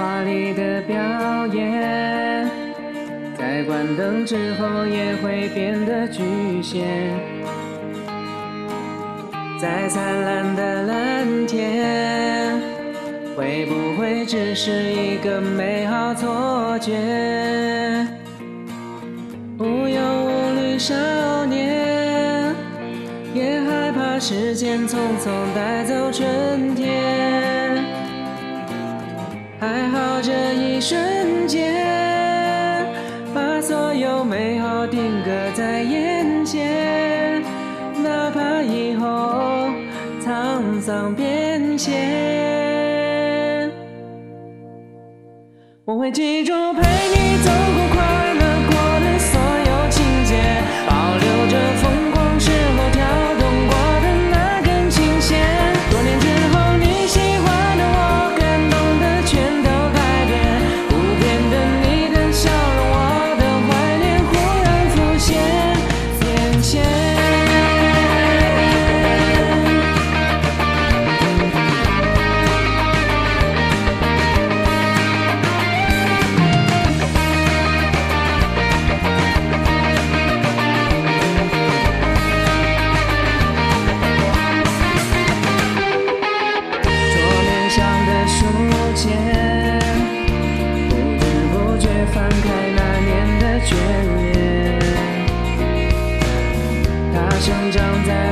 华丽的表演，在关灯之后也会变得局限。在灿烂的蓝天，会不会只是一个美好错觉？无忧无虑少年，别害怕时间匆匆带走春天。一瞬间，把所有美好定格在眼前，哪怕以后沧桑变迁。我会记住，陪你走过。生长在。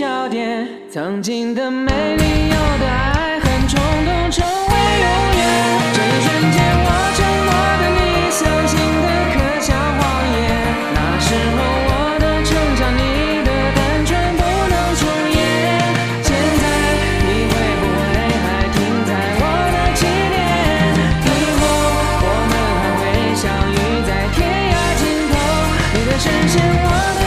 焦点，曾经的美丽，有的爱很冲动，成为永远。这一瞬间，我承诺的你，相信的可笑谎言。那时候我的成长，你的单纯不能重演。现在你会不会还停在我的起点？以后我们还会相遇在天涯尽头。你的视线，我。